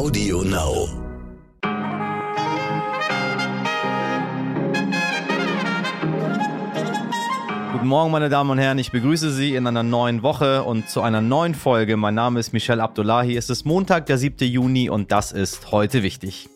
Audio Now. Guten Morgen, meine Damen und Herren. Ich begrüße Sie in einer neuen Woche und zu einer neuen Folge. Mein Name ist Michel Abdullahi. Es ist Montag, der 7. Juni und das ist heute wichtig.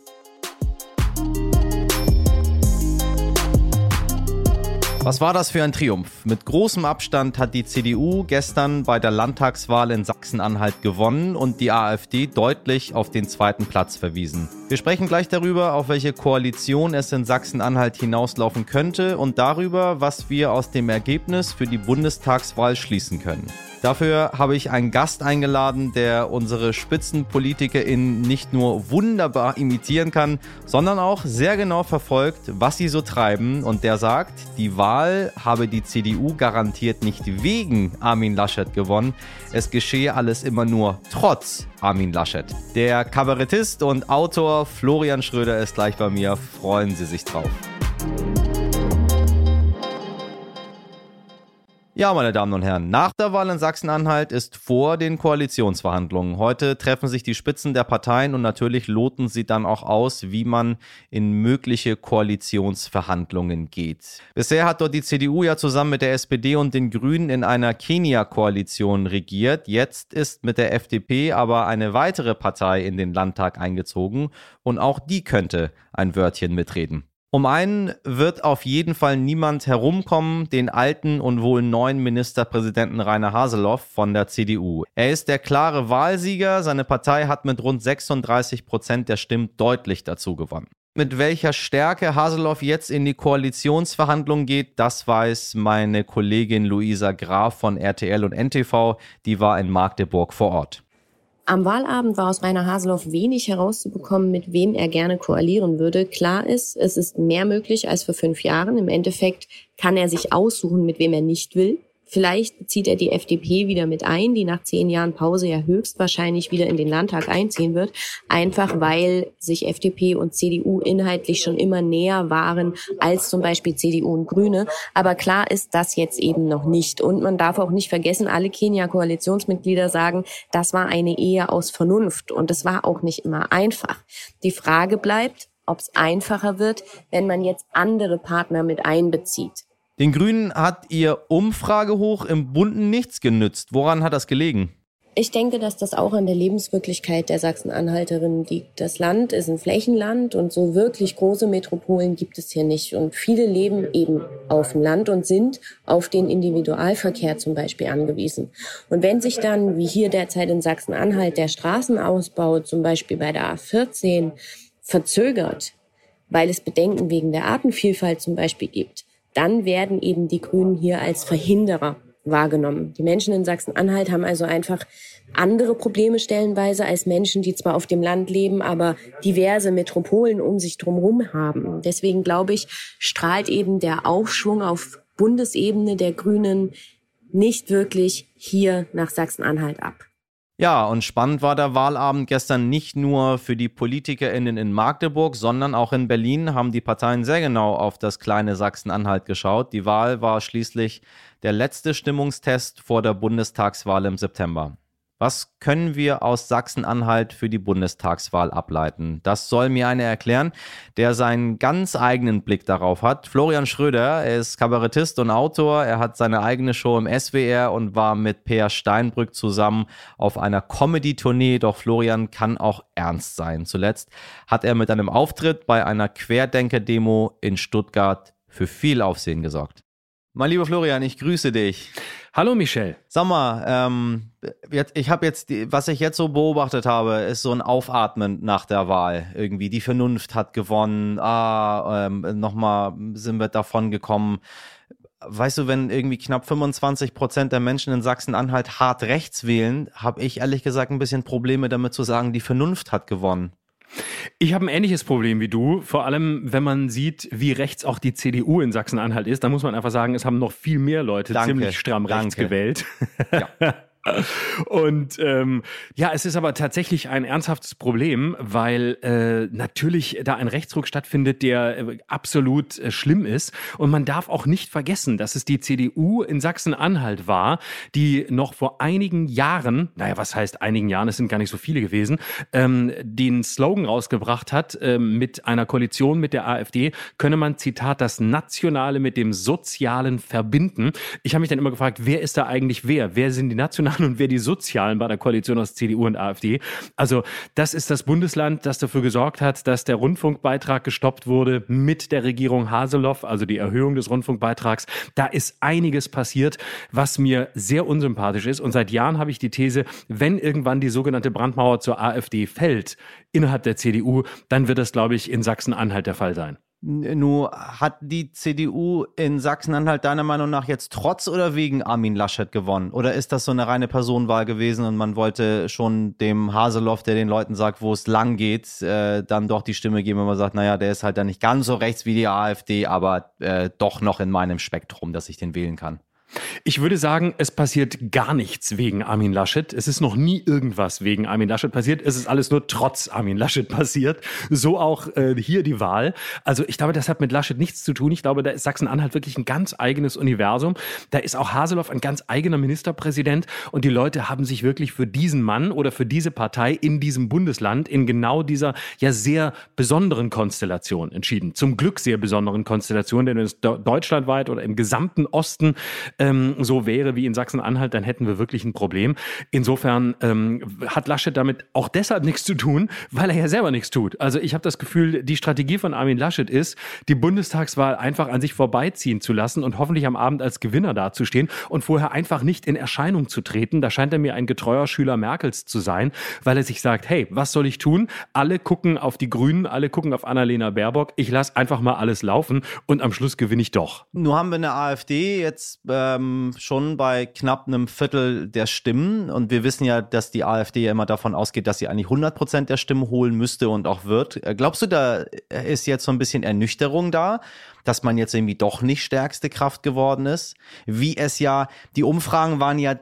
Was war das für ein Triumph? Mit großem Abstand hat die CDU gestern bei der Landtagswahl in Sachsen-Anhalt gewonnen und die AfD deutlich auf den zweiten Platz verwiesen. Wir sprechen gleich darüber, auf welche Koalition es in Sachsen-Anhalt hinauslaufen könnte und darüber, was wir aus dem Ergebnis für die Bundestagswahl schließen können. Dafür habe ich einen Gast eingeladen, der unsere SpitzenpolitikerInnen nicht nur wunderbar imitieren kann, sondern auch sehr genau verfolgt, was sie so treiben. Und der sagt, die Wahl habe die CDU garantiert nicht wegen Armin Laschet gewonnen. Es geschehe alles immer nur trotz Armin Laschet. Der Kabarettist und Autor Florian Schröder ist gleich bei mir. Freuen Sie sich drauf. Ja, meine Damen und Herren, nach der Wahl in Sachsen-Anhalt ist vor den Koalitionsverhandlungen. Heute treffen sich die Spitzen der Parteien und natürlich loten sie dann auch aus, wie man in mögliche Koalitionsverhandlungen geht. Bisher hat dort die CDU ja zusammen mit der SPD und den Grünen in einer Kenia-Koalition regiert. Jetzt ist mit der FDP aber eine weitere Partei in den Landtag eingezogen und auch die könnte ein Wörtchen mitreden. Um einen wird auf jeden Fall niemand herumkommen, den alten und wohl neuen Ministerpräsidenten Rainer Haseloff von der CDU. Er ist der klare Wahlsieger, seine Partei hat mit rund 36 Prozent der Stimmen deutlich dazu gewonnen. Mit welcher Stärke Haseloff jetzt in die Koalitionsverhandlungen geht, das weiß meine Kollegin Luisa Graf von RTL und NTV, die war in Magdeburg vor Ort. Am Wahlabend war aus Rainer Haseloff wenig herauszubekommen, mit wem er gerne koalieren würde. Klar ist, es ist mehr möglich als vor fünf Jahren. Im Endeffekt kann er sich aussuchen, mit wem er nicht will. Vielleicht bezieht er die FDP wieder mit ein, die nach zehn Jahren Pause ja höchstwahrscheinlich wieder in den Landtag einziehen wird, einfach weil sich FDP und CDU inhaltlich schon immer näher waren als zum Beispiel CDU und Grüne. Aber klar ist das jetzt eben noch nicht. Und man darf auch nicht vergessen, alle Kenia-Koalitionsmitglieder sagen, das war eine Ehe aus Vernunft und es war auch nicht immer einfach. Die Frage bleibt, ob es einfacher wird, wenn man jetzt andere Partner mit einbezieht. Den Grünen hat ihr Umfragehoch im Bunden nichts genützt. Woran hat das gelegen? Ich denke, dass das auch an der Lebenswirklichkeit der Sachsen-Anhalterinnen liegt. Das Land ist ein Flächenland und so wirklich große Metropolen gibt es hier nicht. Und viele leben eben auf dem Land und sind auf den Individualverkehr zum Beispiel angewiesen. Und wenn sich dann, wie hier derzeit in Sachsen-Anhalt, der Straßenausbau zum Beispiel bei der A14 verzögert, weil es Bedenken wegen der Artenvielfalt zum Beispiel gibt, dann werden eben die Grünen hier als Verhinderer wahrgenommen. Die Menschen in Sachsen-Anhalt haben also einfach andere Probleme stellenweise als Menschen, die zwar auf dem Land leben, aber diverse Metropolen um sich drumherum haben. Deswegen glaube ich, strahlt eben der Aufschwung auf Bundesebene der Grünen nicht wirklich hier nach Sachsen-Anhalt ab. Ja, und spannend war der Wahlabend gestern nicht nur für die PolitikerInnen in Magdeburg, sondern auch in Berlin haben die Parteien sehr genau auf das kleine Sachsen-Anhalt geschaut. Die Wahl war schließlich der letzte Stimmungstest vor der Bundestagswahl im September. Was können wir aus Sachsen-Anhalt für die Bundestagswahl ableiten? Das soll mir einer erklären, der seinen ganz eigenen Blick darauf hat. Florian Schröder, er ist Kabarettist und Autor. Er hat seine eigene Show im SWR und war mit Peer Steinbrück zusammen auf einer Comedy-Tournee. Doch Florian kann auch ernst sein. Zuletzt hat er mit einem Auftritt bei einer Querdenker-Demo in Stuttgart für viel Aufsehen gesorgt. Mein lieber Florian, ich grüße dich. Hallo Michel. Sag mal, ähm, jetzt, ich habe jetzt, die, was ich jetzt so beobachtet habe, ist so ein Aufatmen nach der Wahl. Irgendwie die Vernunft hat gewonnen. Ah, ähm, nochmal sind wir davon gekommen. Weißt du, wenn irgendwie knapp 25 Prozent der Menschen in Sachsen-Anhalt hart rechts wählen, habe ich ehrlich gesagt ein bisschen Probleme damit zu sagen, die Vernunft hat gewonnen. Ich habe ein ähnliches Problem wie du, vor allem wenn man sieht, wie rechts auch die CDU in Sachsen-Anhalt ist. Da muss man einfach sagen, es haben noch viel mehr Leute Danke. ziemlich stramm rechts Danke. gewählt. Ja. Und ähm, ja, es ist aber tatsächlich ein ernsthaftes Problem, weil äh, natürlich da ein Rechtsruck stattfindet, der äh, absolut äh, schlimm ist. Und man darf auch nicht vergessen, dass es die CDU in Sachsen-Anhalt war, die noch vor einigen Jahren, naja, was heißt einigen Jahren, es sind gar nicht so viele gewesen, ähm, den Slogan rausgebracht hat, äh, mit einer Koalition mit der AfD, könne man, Zitat, das Nationale mit dem Sozialen verbinden. Ich habe mich dann immer gefragt, wer ist da eigentlich wer? Wer sind die Nationalen und wer die Sozialen bei der Koalition aus CDU und AfD? Also das ist das Bundesland, das dafür gesorgt hat, dass der Rundfunkbeitrag gestoppt wurde mit der Regierung Haseloff, also die Erhöhung des Rundfunkbeitrags. Da ist einiges passiert, was mir sehr unsympathisch ist. Und seit Jahren habe ich die These, wenn irgendwann die sogenannte Brandmauer zur AfD fällt innerhalb der CDU, dann wird das, glaube ich, in Sachsen-Anhalt der Fall sein. Nur hat die CDU in Sachsen-Anhalt deiner Meinung nach jetzt trotz oder wegen Armin Laschet gewonnen? Oder ist das so eine reine Personenwahl gewesen und man wollte schon dem Haseloff, der den Leuten sagt, wo es lang geht, äh, dann doch die Stimme geben, wenn man sagt, naja, der ist halt dann nicht ganz so rechts wie die AfD, aber äh, doch noch in meinem Spektrum, dass ich den wählen kann? Ich würde sagen, es passiert gar nichts wegen Armin Laschet. Es ist noch nie irgendwas wegen Armin Laschet passiert. Es ist alles nur trotz Armin Laschet passiert. So auch äh, hier die Wahl. Also ich glaube, das hat mit Laschet nichts zu tun. Ich glaube, da ist Sachsen-Anhalt wirklich ein ganz eigenes Universum. Da ist auch Haseloff ein ganz eigener Ministerpräsident. Und die Leute haben sich wirklich für diesen Mann oder für diese Partei in diesem Bundesland in genau dieser ja sehr besonderen Konstellation entschieden. Zum Glück sehr besonderen Konstellation, denn es deutschlandweit oder im gesamten Osten äh, ähm, so wäre wie in Sachsen-Anhalt, dann hätten wir wirklich ein Problem. Insofern ähm, hat Laschet damit auch deshalb nichts zu tun, weil er ja selber nichts tut. Also ich habe das Gefühl, die Strategie von Armin Laschet ist, die Bundestagswahl einfach an sich vorbeiziehen zu lassen und hoffentlich am Abend als Gewinner dazustehen und vorher einfach nicht in Erscheinung zu treten. Da scheint er mir ein getreuer Schüler Merkels zu sein, weil er sich sagt, hey, was soll ich tun? Alle gucken auf die Grünen, alle gucken auf Annalena Baerbock. Ich lasse einfach mal alles laufen und am Schluss gewinne ich doch. Nur haben wir eine AfD jetzt äh ähm, schon bei knapp einem Viertel der Stimmen. Und wir wissen ja, dass die AfD ja immer davon ausgeht, dass sie eigentlich 100 Prozent der Stimmen holen müsste und auch wird. Äh, glaubst du, da ist jetzt so ein bisschen Ernüchterung da, dass man jetzt irgendwie doch nicht stärkste Kraft geworden ist? Wie es ja, die Umfragen waren ja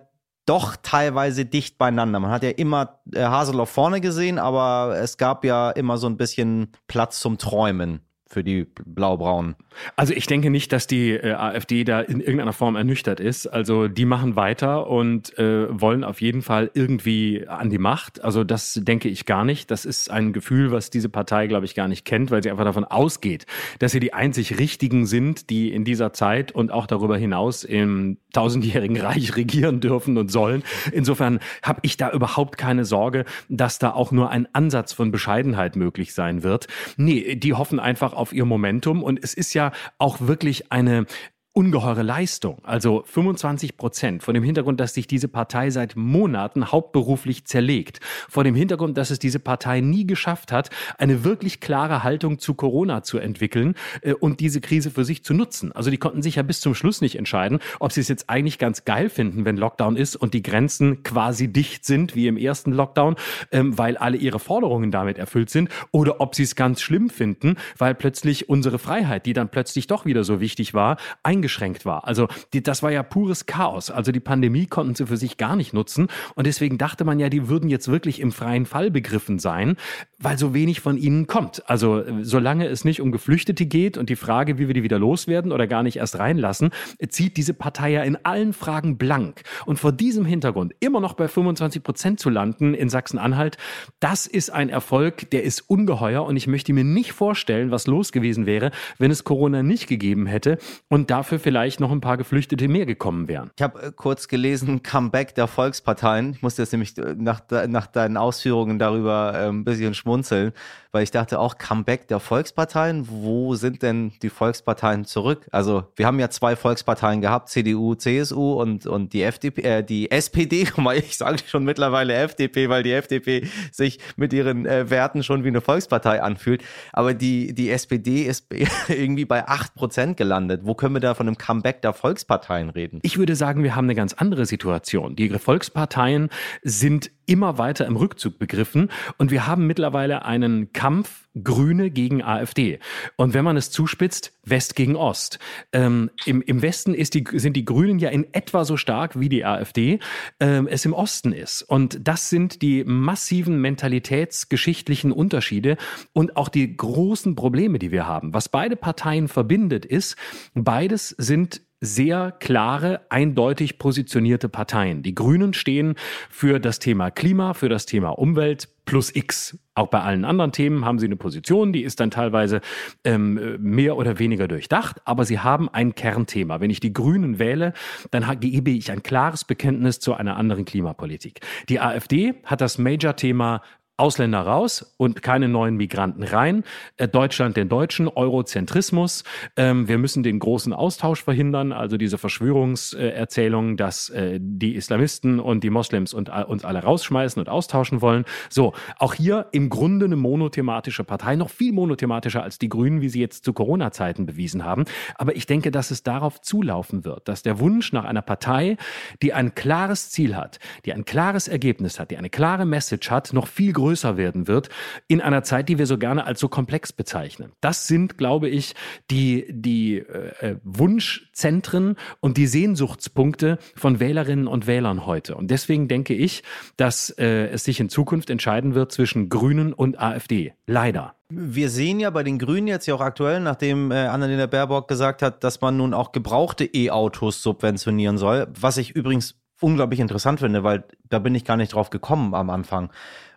doch teilweise dicht beieinander. Man hat ja immer äh, Haseloff vorne gesehen, aber es gab ja immer so ein bisschen Platz zum Träumen für die Blau-Braun. Also ich denke nicht, dass die äh, AfD da in irgendeiner Form ernüchtert ist. Also die machen weiter und äh, wollen auf jeden Fall irgendwie an die Macht. Also das denke ich gar nicht. Das ist ein Gefühl, was diese Partei, glaube ich, gar nicht kennt, weil sie einfach davon ausgeht, dass sie die einzig Richtigen sind, die in dieser Zeit und auch darüber hinaus im tausendjährigen Reich regieren dürfen und sollen. Insofern habe ich da überhaupt keine Sorge, dass da auch nur ein Ansatz von Bescheidenheit möglich sein wird. Nee, die hoffen einfach auf ihr Momentum. Und es ist ja auch wirklich eine ungeheure Leistung. Also 25 Prozent. Vor dem Hintergrund, dass sich diese Partei seit Monaten hauptberuflich zerlegt. Vor dem Hintergrund, dass es diese Partei nie geschafft hat, eine wirklich klare Haltung zu Corona zu entwickeln äh, und diese Krise für sich zu nutzen. Also die konnten sich ja bis zum Schluss nicht entscheiden, ob sie es jetzt eigentlich ganz geil finden, wenn Lockdown ist und die Grenzen quasi dicht sind, wie im ersten Lockdown, ähm, weil alle ihre Forderungen damit erfüllt sind, oder ob sie es ganz schlimm finden, weil plötzlich unsere Freiheit, die dann plötzlich doch wieder so wichtig war, eingeschränkt war. Also die, das war ja pures Chaos. Also die Pandemie konnten sie für sich gar nicht nutzen. Und deswegen dachte man ja, die würden jetzt wirklich im freien Fall begriffen sein, weil so wenig von ihnen kommt. Also solange es nicht um Geflüchtete geht und die Frage, wie wir die wieder loswerden oder gar nicht erst reinlassen, zieht diese Partei ja in allen Fragen blank. Und vor diesem Hintergrund immer noch bei 25 Prozent zu landen in Sachsen-Anhalt, das ist ein Erfolg, der ist ungeheuer. Und ich möchte mir nicht vorstellen, was los gewesen wäre, wenn es Corona nicht gegeben hätte. Und dafür dafür vielleicht noch ein paar Geflüchtete mehr gekommen wären. Ich habe äh, kurz gelesen, Comeback der Volksparteien. Ich musste jetzt nämlich äh, nach, nach deinen Ausführungen darüber äh, ein bisschen schmunzeln weil ich dachte auch Comeback der Volksparteien. Wo sind denn die Volksparteien zurück? Also wir haben ja zwei Volksparteien gehabt, CDU, CSU und, und die FDP, äh, die SPD, ich sage schon mittlerweile FDP, weil die FDP sich mit ihren äh, Werten schon wie eine Volkspartei anfühlt. Aber die, die SPD ist irgendwie bei acht Prozent gelandet. Wo können wir da von einem Comeback der Volksparteien reden? Ich würde sagen, wir haben eine ganz andere Situation. Die Volksparteien sind immer weiter im Rückzug begriffen und wir haben mittlerweile einen Kampf Grüne gegen AfD. Und wenn man es zuspitzt, West gegen Ost. Ähm, im, Im Westen ist die, sind die Grünen ja in etwa so stark wie die AfD ähm, es im Osten ist. Und das sind die massiven mentalitätsgeschichtlichen Unterschiede und auch die großen Probleme, die wir haben. Was beide Parteien verbindet, ist, beides sind sehr klare, eindeutig positionierte Parteien. Die Grünen stehen für das Thema Klima, für das Thema Umwelt plus X. Auch bei allen anderen Themen haben sie eine Position, die ist dann teilweise ähm, mehr oder weniger durchdacht, aber sie haben ein Kernthema. Wenn ich die Grünen wähle, dann gebe ich ein klares Bekenntnis zu einer anderen Klimapolitik. Die AfD hat das Major-Thema Ausländer raus und keine neuen Migranten rein. Äh, Deutschland den Deutschen, Eurozentrismus. Ähm, wir müssen den großen Austausch verhindern, also diese Verschwörungserzählung, dass äh, die Islamisten und die Moslems und, uns alle rausschmeißen und austauschen wollen. So, auch hier im Grunde eine monothematische Partei, noch viel monothematischer als die Grünen, wie sie jetzt zu Corona-Zeiten bewiesen haben. Aber ich denke, dass es darauf zulaufen wird, dass der Wunsch nach einer Partei, die ein klares Ziel hat, die ein klares Ergebnis hat, die eine klare Message hat, noch viel größer größer werden wird in einer Zeit, die wir so gerne als so komplex bezeichnen. Das sind, glaube ich, die, die äh, äh, Wunschzentren und die Sehnsuchtspunkte von Wählerinnen und Wählern heute. Und deswegen denke ich, dass äh, es sich in Zukunft entscheiden wird zwischen Grünen und AfD. Leider. Wir sehen ja bei den Grünen jetzt ja auch aktuell, nachdem äh, Annalena Baerbock gesagt hat, dass man nun auch gebrauchte E-Autos subventionieren soll, was ich übrigens unglaublich interessant finde, weil da bin ich gar nicht drauf gekommen am Anfang.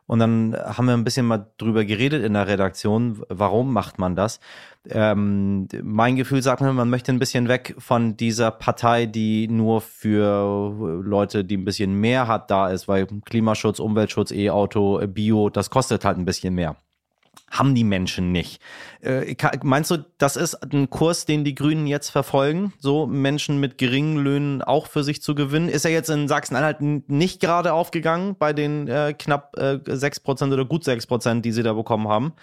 Und dann haben wir ein bisschen mal drüber geredet in der Redaktion, warum macht man das? Ähm, mein Gefühl sagt mir, man möchte ein bisschen weg von dieser Partei, die nur für Leute, die ein bisschen mehr hat, da ist, weil Klimaschutz, Umweltschutz, E-Auto, Bio, das kostet halt ein bisschen mehr haben die Menschen nicht. Äh, meinst du, das ist ein Kurs, den die Grünen jetzt verfolgen, so Menschen mit geringen Löhnen auch für sich zu gewinnen? Ist er jetzt in Sachsen-Anhalt nicht gerade aufgegangen bei den äh, knapp äh, 6% oder gut 6%, die sie da bekommen haben?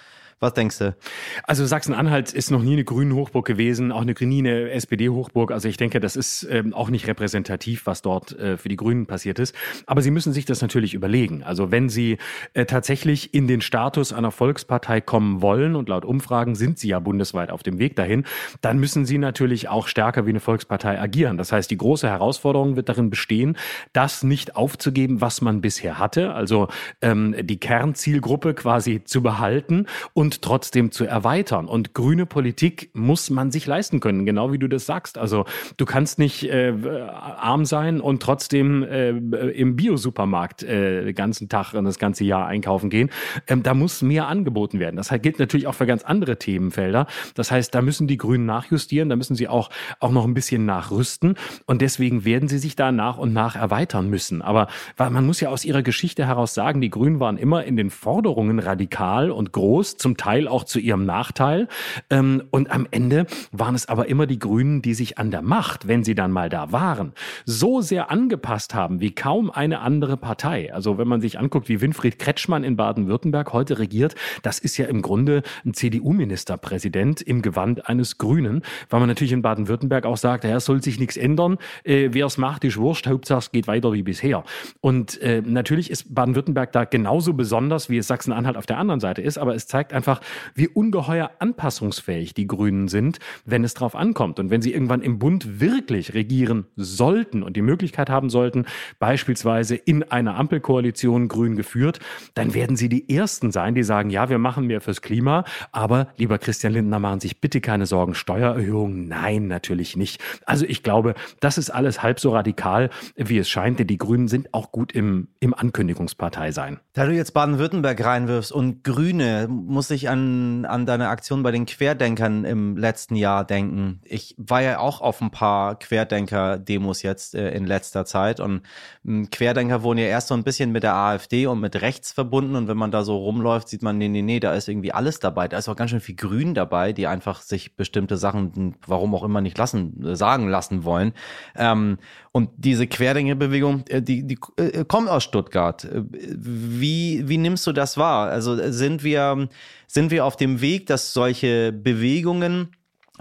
Was denkst du? Also Sachsen-Anhalt ist noch nie eine grüne Hochburg gewesen, auch eine, nie eine SPD-Hochburg. Also ich denke, das ist ähm, auch nicht repräsentativ, was dort äh, für die Grünen passiert ist. Aber sie müssen sich das natürlich überlegen. Also wenn sie äh, tatsächlich in den Status einer Volkspartei kommen wollen, und laut Umfragen sind sie ja bundesweit auf dem Weg dahin, dann müssen sie natürlich auch stärker wie eine Volkspartei agieren. Das heißt, die große Herausforderung wird darin bestehen, das nicht aufzugeben, was man bisher hatte, also ähm, die Kernzielgruppe quasi zu behalten und und trotzdem zu erweitern. Und grüne Politik muss man sich leisten können, genau wie du das sagst. Also du kannst nicht äh, arm sein und trotzdem äh, im Biosupermarkt äh, den ganzen Tag und das ganze Jahr einkaufen gehen. Ähm, da muss mehr angeboten werden. Das gilt natürlich auch für ganz andere Themenfelder. Das heißt, da müssen die Grünen nachjustieren, da müssen sie auch, auch noch ein bisschen nachrüsten. Und deswegen werden sie sich da nach und nach erweitern müssen. Aber man muss ja aus ihrer Geschichte heraus sagen, die Grünen waren immer in den Forderungen radikal und groß, zum Teil auch zu ihrem Nachteil. Ähm, und am Ende waren es aber immer die Grünen, die sich an der Macht, wenn sie dann mal da waren, so sehr angepasst haben wie kaum eine andere Partei. Also wenn man sich anguckt, wie Winfried Kretschmann in Baden-Württemberg heute regiert, das ist ja im Grunde ein CDU-Ministerpräsident im Gewand eines Grünen, weil man natürlich in Baden-Württemberg auch sagt, es soll sich nichts ändern, äh, wer es macht, ist wurscht, Hauptsache es geht weiter wie bisher. Und äh, natürlich ist Baden-Württemberg da genauso besonders, wie es Sachsen-Anhalt auf der anderen Seite ist, aber es zeigt einfach, einfach, wie ungeheuer anpassungsfähig die Grünen sind, wenn es drauf ankommt. Und wenn sie irgendwann im Bund wirklich regieren sollten und die Möglichkeit haben sollten, beispielsweise in einer Ampelkoalition grün geführt, dann werden sie die Ersten sein, die sagen, ja, wir machen mehr fürs Klima, aber lieber Christian Lindner, machen sich bitte keine Sorgen, Steuererhöhungen, nein, natürlich nicht. Also ich glaube, das ist alles halb so radikal, wie es scheint, denn die Grünen sind auch gut im, im Ankündigungspartei sein. Da du jetzt Baden-Württemberg reinwirfst und Grüne, muss ich an, an deine Aktion bei den Querdenkern im letzten Jahr denken. Ich war ja auch auf ein paar Querdenker-Demos jetzt äh, in letzter Zeit und äh, Querdenker wurden ja erst so ein bisschen mit der AfD und mit rechts verbunden und wenn man da so rumläuft, sieht man, nee, nee, nee, da ist irgendwie alles dabei. Da ist auch ganz schön viel Grün dabei, die einfach sich bestimmte Sachen, warum auch immer, nicht lassen, äh, sagen lassen wollen. Ähm, und diese Querdenkerbewegung, äh, die, die äh, kommt aus Stuttgart. Äh, wie, wie nimmst du das wahr? Also sind wir, sind wir auf dem Weg, dass solche Bewegungen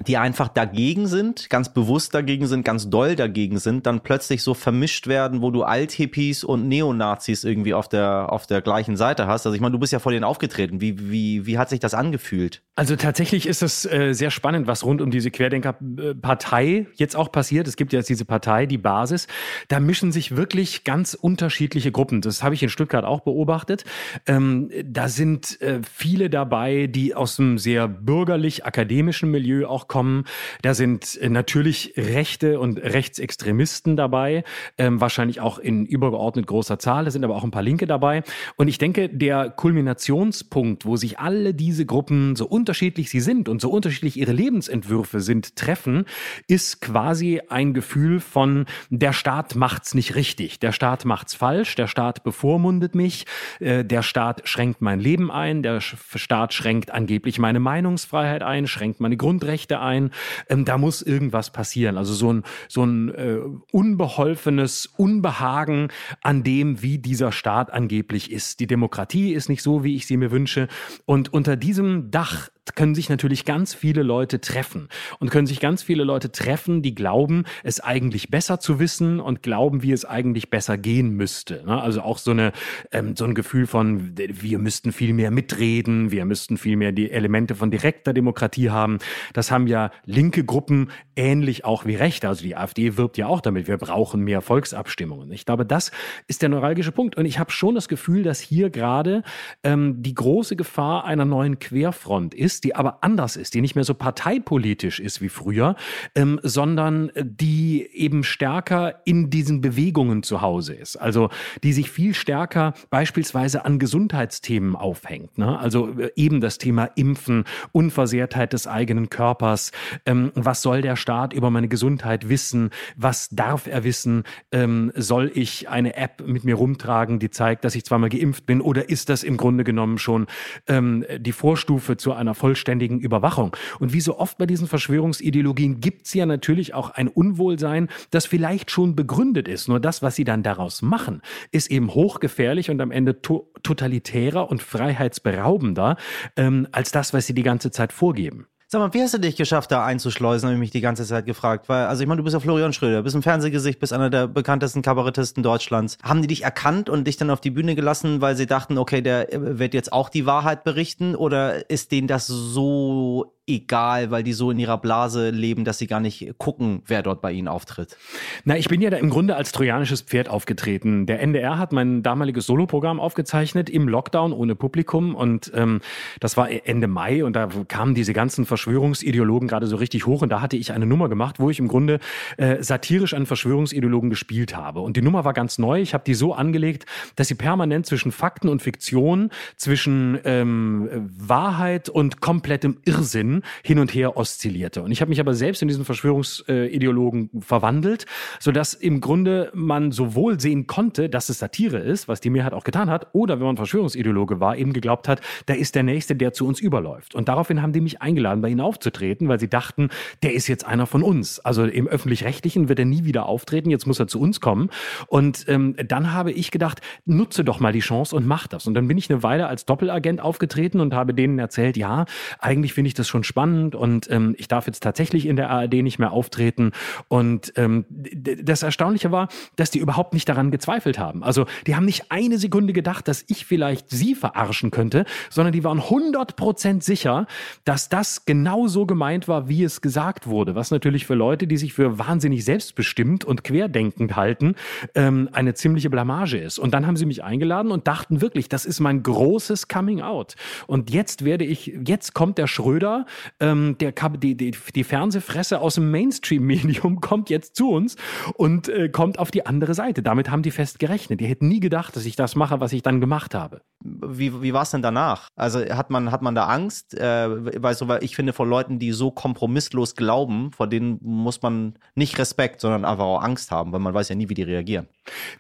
die einfach dagegen sind, ganz bewusst dagegen sind, ganz doll dagegen sind, dann plötzlich so vermischt werden, wo du Althippies und Neonazis irgendwie auf der, auf der gleichen Seite hast. Also ich meine, du bist ja vor denen aufgetreten. Wie, wie, wie hat sich das angefühlt? Also tatsächlich ist es äh, sehr spannend, was rund um diese Querdenker-Partei jetzt auch passiert. Es gibt ja jetzt diese Partei, die Basis. Da mischen sich wirklich ganz unterschiedliche Gruppen. Das habe ich in Stuttgart auch beobachtet. Ähm, da sind äh, viele dabei, die aus einem sehr bürgerlich-akademischen Milieu auch kommen. Da sind äh, natürlich Rechte und Rechtsextremisten dabei, ähm, wahrscheinlich auch in übergeordnet großer Zahl. Da sind aber auch ein paar Linke dabei. Und ich denke, der Kulminationspunkt, wo sich alle diese Gruppen, so unterschiedlich sie sind und so unterschiedlich ihre Lebensentwürfe sind, treffen, ist quasi ein Gefühl von, der Staat macht's nicht richtig, der Staat macht's falsch, der Staat bevormundet mich, äh, der Staat schränkt mein Leben ein, der Staat schränkt angeblich meine Meinungsfreiheit ein, schränkt meine Grundrechte ein. Ähm, da muss irgendwas passieren. Also so ein, so ein äh, unbeholfenes Unbehagen an dem, wie dieser Staat angeblich ist. Die Demokratie ist nicht so, wie ich sie mir wünsche. Und unter diesem Dach können sich natürlich ganz viele Leute treffen und können sich ganz viele Leute treffen, die glauben, es eigentlich besser zu wissen und glauben, wie es eigentlich besser gehen müsste. Ne? Also auch so eine ähm, so ein Gefühl von wir müssten viel mehr mitreden, wir müssten viel mehr die Elemente von direkter Demokratie haben. Das haben ja linke Gruppen ähnlich auch wie rechte. Also die AfD wirbt ja auch damit, wir brauchen mehr Volksabstimmungen. Ich glaube, das ist der neuralgische Punkt und ich habe schon das Gefühl, dass hier gerade ähm, die große Gefahr einer neuen Querfront ist ist, die aber anders ist, die nicht mehr so parteipolitisch ist wie früher, ähm, sondern die eben stärker in diesen Bewegungen zu Hause ist. Also die sich viel stärker beispielsweise an Gesundheitsthemen aufhängt. Ne? Also äh, eben das Thema Impfen, Unversehrtheit des eigenen Körpers. Ähm, was soll der Staat über meine Gesundheit wissen? Was darf er wissen? Ähm, soll ich eine App mit mir rumtragen, die zeigt, dass ich zweimal geimpft bin? Oder ist das im Grunde genommen schon ähm, die Vorstufe zu einer vollständigen Überwachung. Und wie so oft bei diesen Verschwörungsideologien gibt es ja natürlich auch ein Unwohlsein, das vielleicht schon begründet ist. Nur das, was sie dann daraus machen, ist eben hochgefährlich und am Ende to totalitärer und freiheitsberaubender ähm, als das, was sie die ganze Zeit vorgeben. Sag mal, wie hast du dich geschafft, da einzuschleusen, habe ich mich die ganze Zeit gefragt. Weil, also ich meine, du bist ja Florian Schröder, bist ein Fernsehgesicht, bist einer der bekanntesten Kabarettisten Deutschlands. Haben die dich erkannt und dich dann auf die Bühne gelassen, weil sie dachten, okay, der äh, wird jetzt auch die Wahrheit berichten? Oder ist denen das so egal, weil die so in ihrer Blase leben, dass sie gar nicht gucken, wer dort bei ihnen auftritt? Na, ich bin ja da im Grunde als trojanisches Pferd aufgetreten. Der NDR hat mein damaliges Soloprogramm aufgezeichnet im Lockdown ohne Publikum und ähm, das war Ende Mai und da kamen diese ganzen Verschwörungsideologen gerade so richtig hoch und da hatte ich eine Nummer gemacht, wo ich im Grunde äh, satirisch an Verschwörungsideologen gespielt habe. Und die Nummer war ganz neu. Ich habe die so angelegt, dass sie permanent zwischen Fakten und Fiktion, zwischen ähm, Wahrheit und komplettem Irrsinn hin und her oszillierte. Und ich habe mich aber selbst in diesen Verschwörungsideologen verwandelt, sodass im Grunde man sowohl sehen konnte, dass es Satire ist, was die Mehrheit auch getan hat, oder wenn man Verschwörungsideologe war, eben geglaubt hat, da ist der Nächste, der zu uns überläuft. Und daraufhin haben die mich eingeladen, bei ihnen aufzutreten, weil sie dachten, der ist jetzt einer von uns. Also im öffentlich-rechtlichen wird er nie wieder auftreten, jetzt muss er zu uns kommen. Und ähm, dann habe ich gedacht, nutze doch mal die Chance und mach das. Und dann bin ich eine Weile als Doppelagent aufgetreten und habe denen erzählt, ja, eigentlich finde ich das schon spannend und ähm, ich darf jetzt tatsächlich in der ARD nicht mehr auftreten. Und ähm, das Erstaunliche war, dass die überhaupt nicht daran gezweifelt haben. Also die haben nicht eine Sekunde gedacht, dass ich vielleicht sie verarschen könnte, sondern die waren 100% sicher, dass das genau so gemeint war, wie es gesagt wurde. Was natürlich für Leute, die sich für wahnsinnig selbstbestimmt und querdenkend halten, ähm, eine ziemliche Blamage ist. Und dann haben sie mich eingeladen und dachten wirklich, das ist mein großes Coming Out. Und jetzt werde ich, jetzt kommt der Schröder ähm, der, die, die, die Fernsehfresse aus dem Mainstream-Medium kommt jetzt zu uns und äh, kommt auf die andere Seite. Damit haben die fest gerechnet. Die hätten nie gedacht, dass ich das mache, was ich dann gemacht habe. Wie, wie war es denn danach? Also hat man, hat man da Angst? Äh, weißt du, weil ich finde, vor Leuten, die so kompromisslos glauben, vor denen muss man nicht Respekt, sondern einfach auch Angst haben, weil man weiß ja nie, wie die reagieren.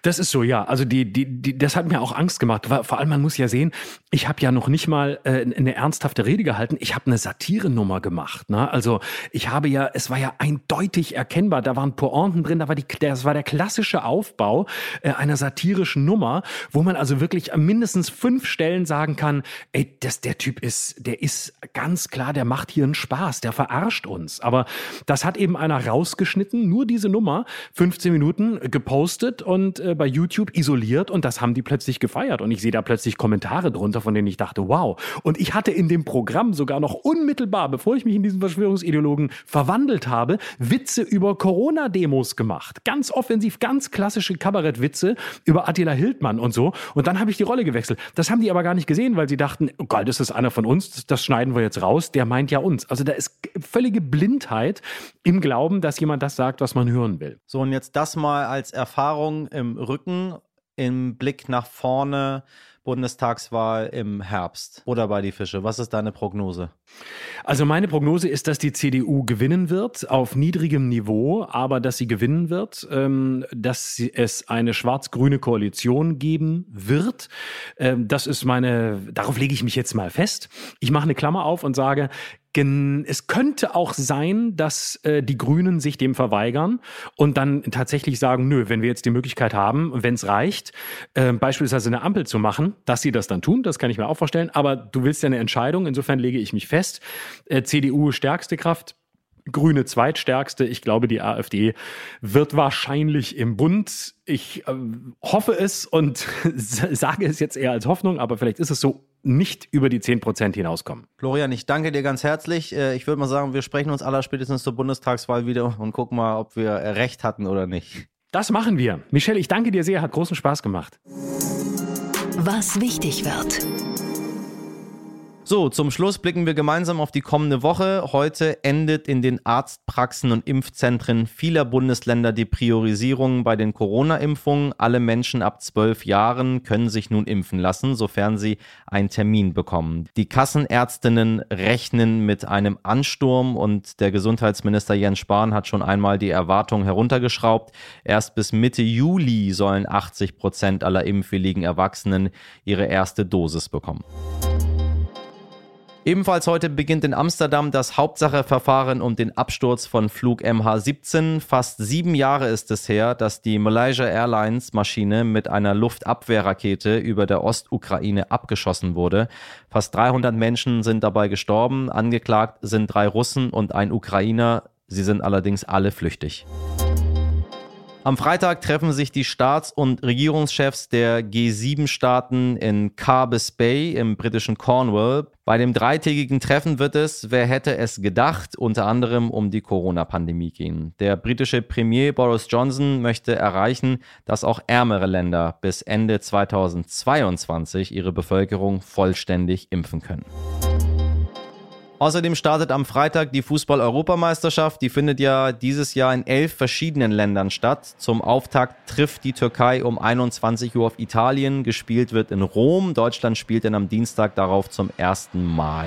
Das ist so, ja. Also die, die, die, das hat mir auch Angst gemacht. Vor allem, man muss ja sehen, ich habe ja noch nicht mal äh, eine ernsthafte Rede gehalten. Ich habe eine Satirenummer gemacht. Ne? Also ich habe ja, es war ja eindeutig erkennbar. Da waren Pointen drin. Da war die, das war der klassische Aufbau äh, einer satirischen Nummer, wo man also wirklich mindestens fünf Stellen sagen kann: Ey, das, der Typ ist, der ist ganz klar, der macht hier einen Spaß, der verarscht uns. Aber das hat eben einer rausgeschnitten, nur diese Nummer, 15 Minuten gepostet und äh, bei YouTube isoliert und das haben die plötzlich gefeiert. Und ich sehe da plötzlich Kommentare drunter, von denen ich dachte, wow. Und ich hatte in dem Programm sogar noch unmittelbar, bevor ich mich in diesen Verschwörungsideologen verwandelt habe, Witze über Corona-Demos gemacht. Ganz offensiv, ganz klassische Kabarettwitze über Attila Hildmann und so. Und dann habe ich die Rolle gewechselt. Das haben die aber gar nicht gesehen, weil sie dachten, oh Gott, das ist einer von uns, das schneiden wir jetzt raus, der meint ja uns. Also da ist völlige Blindheit im Glauben, dass jemand das sagt, was man hören will. So, und jetzt das mal als Erfahrung im Rücken, im Blick nach vorne, Bundestagswahl im Herbst oder bei die Fische? Was ist deine Prognose? Also meine Prognose ist, dass die CDU gewinnen wird, auf niedrigem Niveau, aber dass sie gewinnen wird, ähm, dass es eine schwarz-grüne Koalition geben wird. Ähm, das ist meine, darauf lege ich mich jetzt mal fest. Ich mache eine Klammer auf und sage, es könnte auch sein, dass äh, die Grünen sich dem verweigern und dann tatsächlich sagen, nö, wenn wir jetzt die Möglichkeit haben, wenn es reicht, äh, beispielsweise eine Ampel zu machen, dass sie das dann tun, das kann ich mir auch vorstellen. Aber du willst ja eine Entscheidung, insofern lege ich mich fest. Äh, CDU stärkste Kraft, Grüne zweitstärkste. Ich glaube, die AfD wird wahrscheinlich im Bund. Ich äh, hoffe es und sage es jetzt eher als Hoffnung, aber vielleicht ist es so nicht über die 10 Prozent hinauskommen. Florian, ich danke dir ganz herzlich. Äh, ich würde mal sagen, wir sprechen uns aller spätestens zur Bundestagswahl wieder und gucken mal, ob wir recht hatten oder nicht. Das machen wir. Michelle, ich danke dir sehr, hat großen Spaß gemacht. Was wichtig wird. So, zum Schluss blicken wir gemeinsam auf die kommende Woche. Heute endet in den Arztpraxen und Impfzentren vieler Bundesländer die Priorisierung bei den Corona-Impfungen. Alle Menschen ab zwölf Jahren können sich nun impfen lassen, sofern sie einen Termin bekommen. Die Kassenärztinnen rechnen mit einem Ansturm und der Gesundheitsminister Jens Spahn hat schon einmal die Erwartung heruntergeschraubt. Erst bis Mitte Juli sollen 80 Prozent aller impfwilligen Erwachsenen ihre erste Dosis bekommen. Ebenfalls heute beginnt in Amsterdam das Hauptsacheverfahren um den Absturz von Flug MH17. Fast sieben Jahre ist es her, dass die Malaysia Airlines Maschine mit einer Luftabwehrrakete über der Ostukraine abgeschossen wurde. Fast 300 Menschen sind dabei gestorben. Angeklagt sind drei Russen und ein Ukrainer. Sie sind allerdings alle flüchtig. Am Freitag treffen sich die Staats- und Regierungschefs der G7-Staaten in Carbis Bay im britischen Cornwall. Bei dem dreitägigen Treffen wird es, wer hätte es gedacht, unter anderem um die Corona-Pandemie gehen. Der britische Premier Boris Johnson möchte erreichen, dass auch ärmere Länder bis Ende 2022 ihre Bevölkerung vollständig impfen können. Außerdem startet am Freitag die Fußball-Europameisterschaft. Die findet ja dieses Jahr in elf verschiedenen Ländern statt. Zum Auftakt trifft die Türkei um 21 Uhr auf Italien. Gespielt wird in Rom. Deutschland spielt dann am Dienstag darauf zum ersten Mal.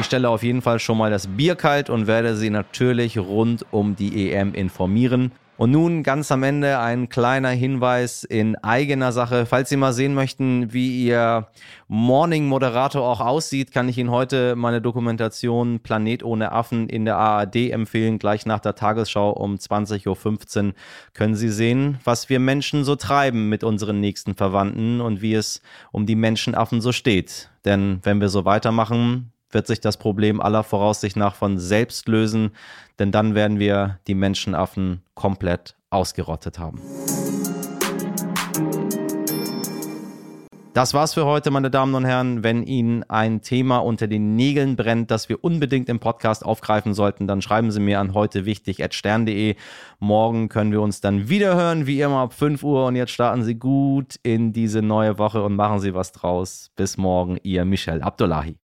Ich stelle auf jeden Fall schon mal das Bier kalt und werde Sie natürlich rund um die EM informieren. Und nun ganz am Ende ein kleiner Hinweis in eigener Sache. Falls Sie mal sehen möchten, wie Ihr Morning-Moderator auch aussieht, kann ich Ihnen heute meine Dokumentation Planet ohne Affen in der ARD empfehlen. Gleich nach der Tagesschau um 20.15 Uhr können Sie sehen, was wir Menschen so treiben mit unseren nächsten Verwandten und wie es um die Menschenaffen so steht. Denn wenn wir so weitermachen, wird sich das Problem aller Voraussicht nach von selbst lösen, denn dann werden wir die Menschenaffen komplett ausgerottet haben. Das war's für heute, meine Damen und Herren. Wenn Ihnen ein Thema unter den Nägeln brennt, das wir unbedingt im Podcast aufgreifen sollten, dann schreiben Sie mir an heute wichtig stern.de. Morgen können wir uns dann wieder hören, wie immer ab 5 Uhr. Und jetzt starten Sie gut in diese neue Woche und machen Sie was draus. Bis morgen, Ihr Michel Abdullahi.